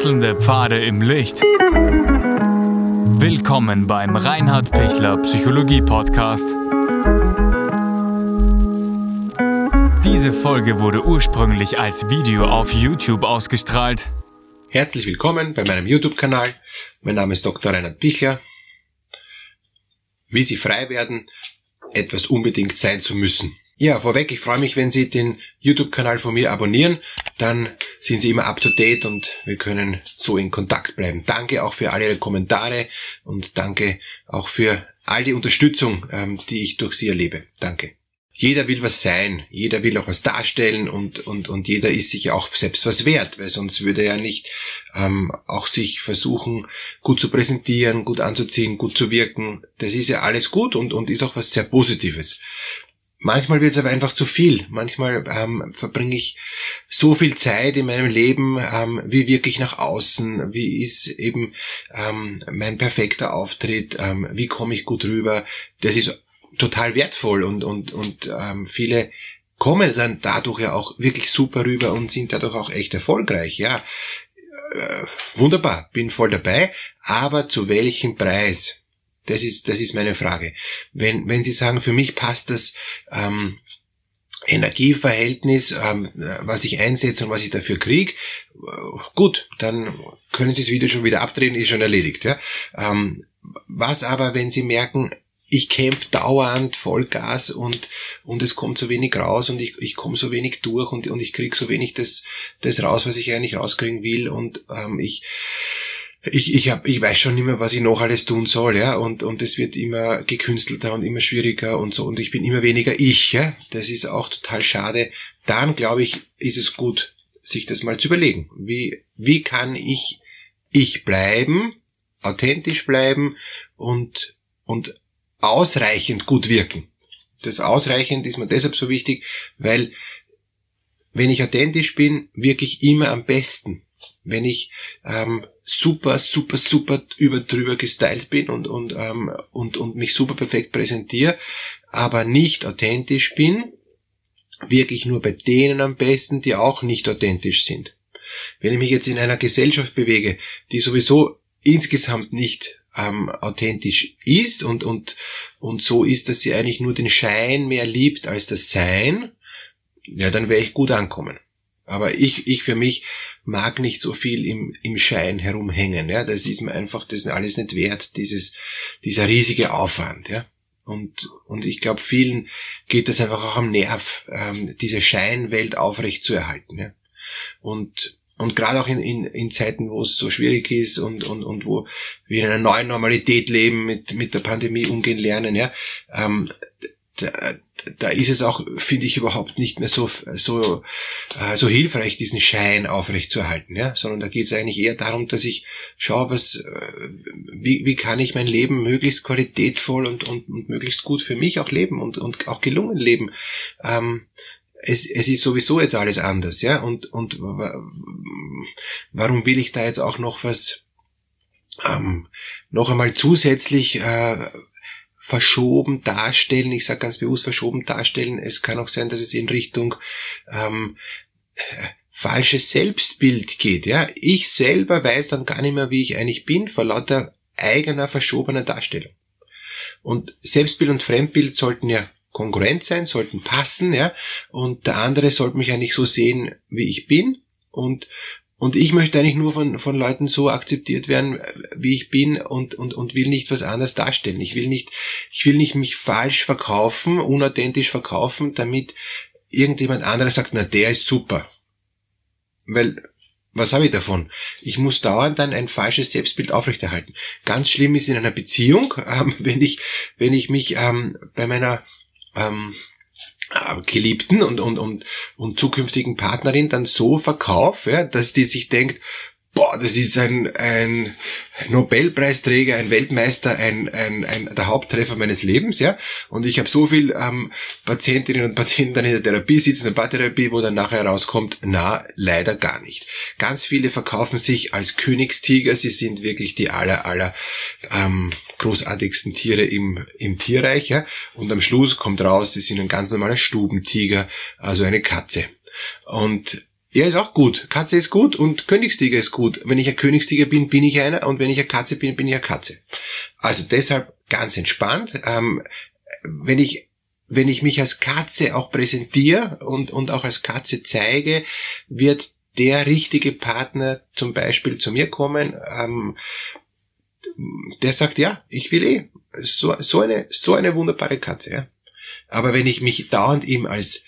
Wechselnde Pfade im Licht. Willkommen beim Reinhard Pichler Psychologie Podcast. Diese Folge wurde ursprünglich als Video auf YouTube ausgestrahlt. Herzlich willkommen bei meinem YouTube-Kanal. Mein Name ist Dr. Reinhard Pichler. Wie Sie frei werden, etwas unbedingt sein zu müssen. Ja, vorweg, ich freue mich, wenn Sie den YouTube-Kanal von mir abonnieren, dann sind Sie immer up to date und wir können so in Kontakt bleiben. Danke auch für all Ihre Kommentare und danke auch für all die Unterstützung, ähm, die ich durch Sie erlebe. Danke. Jeder will was sein, jeder will auch was darstellen und, und, und jeder ist sich auch selbst was wert, weil sonst würde er nicht ähm, auch sich versuchen, gut zu präsentieren, gut anzuziehen, gut zu wirken. Das ist ja alles gut und, und ist auch was sehr Positives. Manchmal wird es aber einfach zu viel. Manchmal ähm, verbringe ich so viel Zeit in meinem Leben, ähm, wie wirklich nach außen, wie ist eben ähm, mein perfekter Auftritt, ähm, wie komme ich gut rüber. Das ist total wertvoll und, und, und ähm, viele kommen dann dadurch ja auch wirklich super rüber und sind dadurch auch echt erfolgreich. Ja, äh, wunderbar, bin voll dabei, aber zu welchem Preis? Das ist, das ist meine Frage. Wenn, wenn Sie sagen, für mich passt das ähm, Energieverhältnis, ähm, was ich einsetze und was ich dafür kriege, äh, gut, dann können Sie das Video schon wieder abdrehen, ist schon erledigt. Ja? Ähm, was aber, wenn Sie merken, ich kämpfe dauernd Vollgas und, und es kommt so wenig raus und ich, ich komme so wenig durch und, und ich krieg so wenig das, das raus, was ich eigentlich rauskriegen will und ähm, ich ich, ich, hab, ich weiß schon nicht mehr, was ich noch alles tun soll, ja, und, und es wird immer gekünstelter und immer schwieriger und so, und ich bin immer weniger ich, ja, das ist auch total schade. Dann, glaube ich, ist es gut, sich das mal zu überlegen. Wie, wie kann ich ich bleiben, authentisch bleiben und, und ausreichend gut wirken? Das ausreichend ist mir deshalb so wichtig, weil wenn ich authentisch bin, wirke ich immer am besten. Wenn ich ähm, super, super, super über drüber gestylt bin und, und, ähm, und, und mich super perfekt präsentiere, aber nicht authentisch bin, wirke ich nur bei denen am besten, die auch nicht authentisch sind. Wenn ich mich jetzt in einer Gesellschaft bewege, die sowieso insgesamt nicht ähm, authentisch ist und, und, und so ist, dass sie eigentlich nur den Schein mehr liebt als das Sein, ja, dann werde ich gut ankommen. Aber ich, ich für mich mag nicht so viel im, im Schein herumhängen. Ja, das ist mir einfach, das ist alles nicht wert, dieses, dieser riesige Aufwand. Ja. Und, und ich glaube, vielen geht das einfach auch am Nerv, ähm, diese Scheinwelt aufrecht zu erhalten. Ja. Und, und gerade auch in, in, in Zeiten, wo es so schwierig ist und, und, und wo wir in einer neuen Normalität leben, mit, mit der Pandemie umgehen lernen, ja, ähm, da, ist es auch, finde ich, überhaupt nicht mehr so, so, äh, so hilfreich, diesen Schein aufrechtzuerhalten, ja, sondern da geht es eigentlich eher darum, dass ich schaue, was, äh, wie, wie kann ich mein Leben möglichst qualitätvoll und, und, und möglichst gut für mich auch leben und, und auch gelungen leben. Ähm, es, es ist sowieso jetzt alles anders, ja, und, und warum will ich da jetzt auch noch was, ähm, noch einmal zusätzlich äh, verschoben darstellen. Ich sage ganz bewusst verschoben darstellen. Es kann auch sein, dass es in Richtung ähm, falsches Selbstbild geht. Ja, ich selber weiß dann gar nicht mehr, wie ich eigentlich bin, vor lauter eigener verschobener Darstellung. Und Selbstbild und Fremdbild sollten ja konkurrent sein, sollten passen, ja, und der andere sollte mich eigentlich so sehen, wie ich bin. Und und ich möchte eigentlich nur von, von Leuten so akzeptiert werden, wie ich bin und, und, und will nicht was anderes darstellen. Ich will nicht, ich will nicht mich falsch verkaufen, unauthentisch verkaufen, damit irgendjemand anderes sagt, na, der ist super. Weil, was habe ich davon? Ich muss dauernd dann ein falsches Selbstbild aufrechterhalten. Ganz schlimm ist in einer Beziehung, ähm, wenn ich, wenn ich mich ähm, bei meiner ähm, äh, Geliebten und, und, und, und zukünftigen Partnerin dann so verkaufe, ja, dass die sich denkt, boah, das ist ein, ein Nobelpreisträger, ein Weltmeister, ein, ein, ein der Haupttreffer meines Lebens, ja. Und ich habe so viel ähm, Patientinnen und Patienten dann in der Therapie sitzen, in der Paartherapie, wo dann nachher rauskommt, na, leider gar nicht. Ganz viele verkaufen sich als Königstiger, sie sind wirklich die aller, aller ähm, großartigsten Tiere im, im Tierreich, ja. Und am Schluss kommt raus, sie sind ein ganz normaler Stubentiger, also eine Katze. Und Ja, ist auch gut. Katze ist gut und Königstiger ist gut. Wenn ich ein Königstiger bin, bin ich einer und wenn ich eine Katze bin, bin ich eine Katze. Also deshalb ganz entspannt. Ähm, wenn ich wenn ich mich als Katze auch präsentiere und, und auch als Katze zeige, wird der richtige Partner zum Beispiel zu mir kommen, ähm, der sagt, ja, ich will eh. So, so, eine, so eine wunderbare Katze. Ja. Aber wenn ich mich dauernd ihm als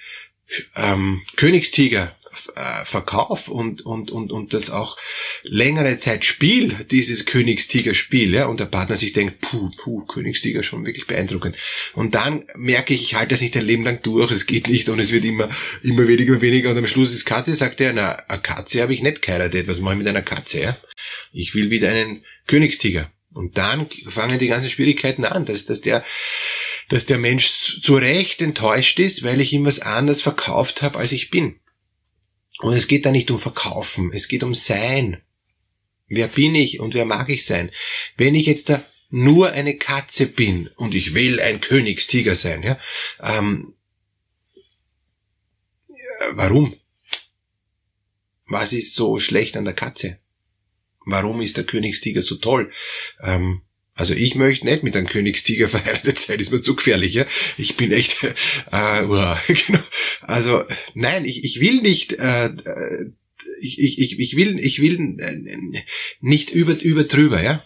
ähm, Königstiger Verkauf und, und, und, und das auch längere Zeit Spiel, dieses Königstiger-Spiel, ja, und der Partner sich denkt, puh, puh, Königstiger schon wirklich beeindruckend. Und dann merke ich, ich halte das nicht ein Leben lang durch, es geht nicht und es wird immer, immer weniger und weniger und am Schluss ist Katze, sagt er, na, eine Katze habe ich nicht geheiratet, was mache ich mit einer Katze, ja? Ich will wieder einen Königstiger. Und dann fangen die ganzen Schwierigkeiten an, dass, dass der, dass der Mensch zu Recht enttäuscht ist, weil ich ihm was anderes verkauft habe, als ich bin. Und es geht da nicht um Verkaufen, es geht um Sein. Wer bin ich und wer mag ich sein? Wenn ich jetzt da nur eine Katze bin und ich will ein Königstiger sein, ja, ähm, warum? Was ist so schlecht an der Katze? Warum ist der Königstiger so toll? Ähm, also ich möchte nicht mit einem Königstiger verheiratet sein, ist mir zu gefährlich, ja. Ich bin echt, äh, uh, genau. Also nein, ich, ich will nicht, äh, äh, ich, ich, ich will, ich will äh, nicht über, über drüber, ja.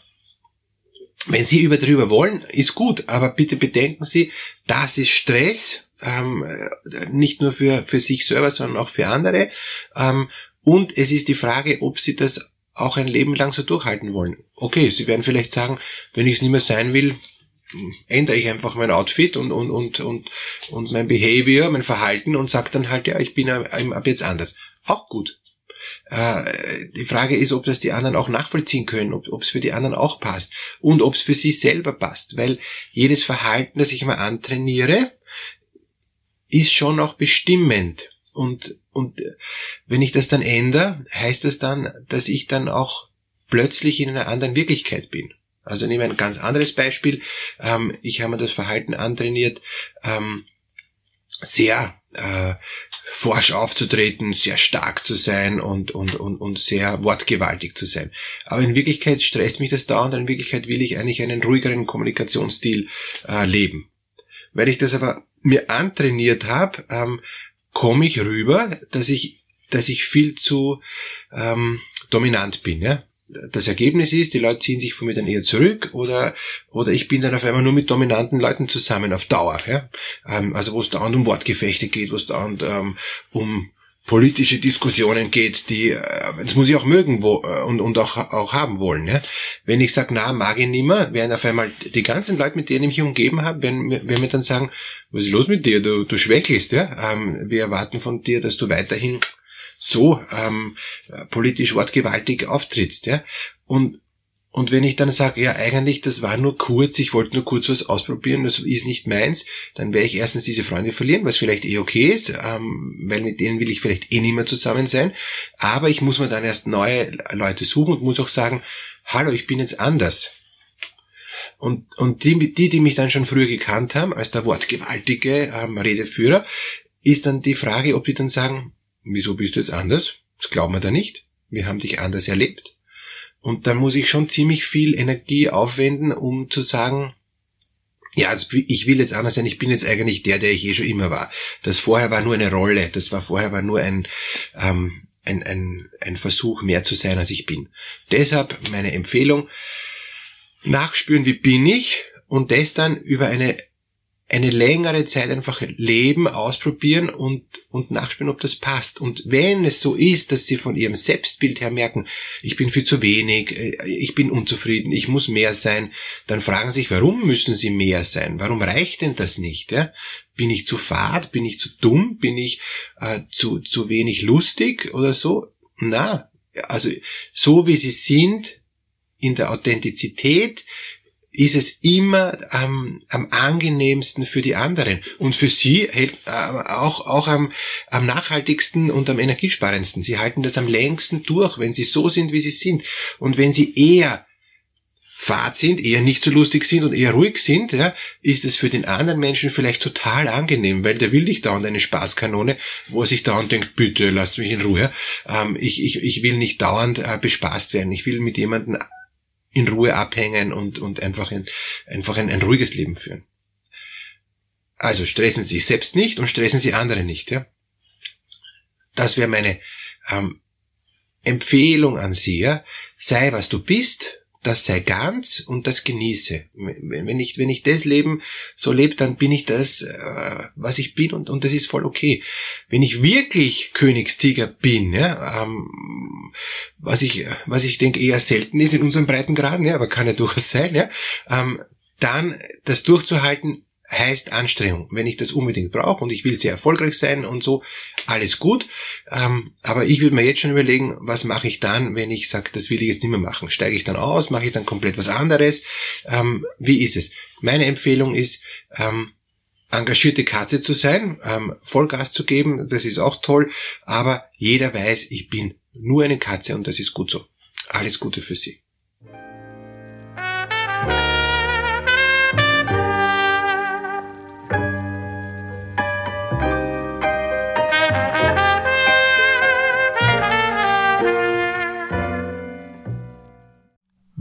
Wenn Sie über drüber wollen, ist gut, aber bitte bedenken Sie, das ist Stress, ähm, nicht nur für, für sich selber, sondern auch für andere. Ähm, und es ist die Frage, ob Sie das auch ein Leben lang so durchhalten wollen. Okay, sie werden vielleicht sagen, wenn ich es nicht mehr sein will, ändere ich einfach mein Outfit und, und, und, und, und mein Behavior, mein Verhalten und sage dann halt, ja, ich bin ab jetzt anders. Auch gut. Äh, die Frage ist, ob das die anderen auch nachvollziehen können, ob es für die anderen auch passt und ob es für sie selber passt, weil jedes Verhalten, das ich mal antrainiere, ist schon auch bestimmend und und wenn ich das dann ändere, heißt das dann, dass ich dann auch plötzlich in einer anderen Wirklichkeit bin. Also nehmen wir ein ganz anderes Beispiel. Ähm, ich habe mir das Verhalten antrainiert, ähm, sehr äh, forsch aufzutreten, sehr stark zu sein und, und, und, und sehr wortgewaltig zu sein. Aber in Wirklichkeit stresst mich das dauernd, in Wirklichkeit will ich eigentlich einen ruhigeren Kommunikationsstil äh, leben. Weil ich das aber mir antrainiert habe, ähm, komme ich rüber, dass ich, dass ich viel zu ähm, dominant bin. Ja? Das Ergebnis ist, die Leute ziehen sich von mir dann eher zurück oder, oder ich bin dann auf einmal nur mit dominanten Leuten zusammen auf Dauer. Ja? Ähm, also wo es dauernd um Wortgefechte geht, wo es dauernd ähm, um politische Diskussionen geht, die, äh, das muss ich auch mögen wo, äh, und, und auch, auch haben wollen. Ja? Wenn ich sage, na, mag ich nimmer, werden auf einmal die ganzen Leute, mit denen ich mich umgeben habe, werden, werden mir dann sagen, was ist los mit dir, du, du schwächelst, ja? Ähm, wir erwarten von dir, dass du weiterhin so ähm, politisch wortgewaltig auftrittst. Ja? Und und wenn ich dann sage, ja, eigentlich, das war nur kurz, ich wollte nur kurz was ausprobieren, das ist nicht meins, dann werde ich erstens diese Freunde verlieren, was vielleicht eh okay ist, ähm, weil mit denen will ich vielleicht eh nicht mehr zusammen sein. Aber ich muss mir dann erst neue Leute suchen und muss auch sagen, hallo, ich bin jetzt anders. Und, und die, die, die mich dann schon früher gekannt haben, als der wortgewaltige ähm, Redeführer, ist dann die Frage, ob die dann sagen, wieso bist du jetzt anders? Das glauben wir da nicht. Wir haben dich anders erlebt. Und da muss ich schon ziemlich viel Energie aufwenden, um zu sagen, ja, also ich will jetzt anders sein, ich bin jetzt eigentlich der, der ich eh schon immer war. Das vorher war nur eine Rolle, das war vorher war nur ein, ähm, ein, ein, ein Versuch, mehr zu sein, als ich bin. Deshalb meine Empfehlung, nachspüren, wie bin ich und das dann über eine eine längere Zeit einfach leben, ausprobieren und, und nachspielen, ob das passt. Und wenn es so ist, dass sie von ihrem Selbstbild her merken, ich bin viel zu wenig, äh, ich bin unzufrieden, ich muss mehr sein, dann fragen sich, warum müssen sie mehr sein? Warum reicht denn das nicht? Ja? Bin ich zu fad? Bin ich zu dumm? Bin ich äh, zu, zu wenig lustig oder so? Na, also so wie sie sind, in der Authentizität, ist es immer ähm, am angenehmsten für die anderen und für sie hält, äh, auch, auch am, am nachhaltigsten und am energiesparendsten. Sie halten das am längsten durch, wenn sie so sind, wie sie sind. Und wenn sie eher fad sind, eher nicht so lustig sind und eher ruhig sind, ja, ist es für den anderen Menschen vielleicht total angenehm, weil der will nicht dauernd eine Spaßkanone, wo er sich dauernd denkt, bitte lasst mich in Ruhe. Ähm, ich, ich, ich will nicht dauernd äh, bespaßt werden. Ich will mit jemandem in Ruhe abhängen und, und einfach, ein, einfach ein, ein ruhiges Leben führen. Also stressen Sie sich selbst nicht und stressen Sie andere nicht. Ja? Das wäre meine ähm, Empfehlung an Sie. Ja? Sei, was du bist, das sei ganz und das genieße. Wenn ich, wenn ich das Leben so lebe, dann bin ich das, äh, was ich bin und, und das ist voll okay. Wenn ich wirklich Königstiger bin, ja, ähm, was ich, was ich denke eher selten ist in unserem Breitengraden, ja, aber kann ja durchaus sein, ja, ähm, dann das durchzuhalten, heißt Anstrengung. Wenn ich das unbedingt brauche und ich will sehr erfolgreich sein und so, alles gut. Ähm, aber ich würde mir jetzt schon überlegen, was mache ich dann, wenn ich sage, das will ich jetzt nicht mehr machen. Steige ich dann aus, mache ich dann komplett was anderes? Ähm, wie ist es? Meine Empfehlung ist, ähm, engagierte Katze zu sein, ähm, Vollgas zu geben, das ist auch toll, aber jeder weiß, ich bin nur eine Katze und das ist gut so. Alles Gute für Sie.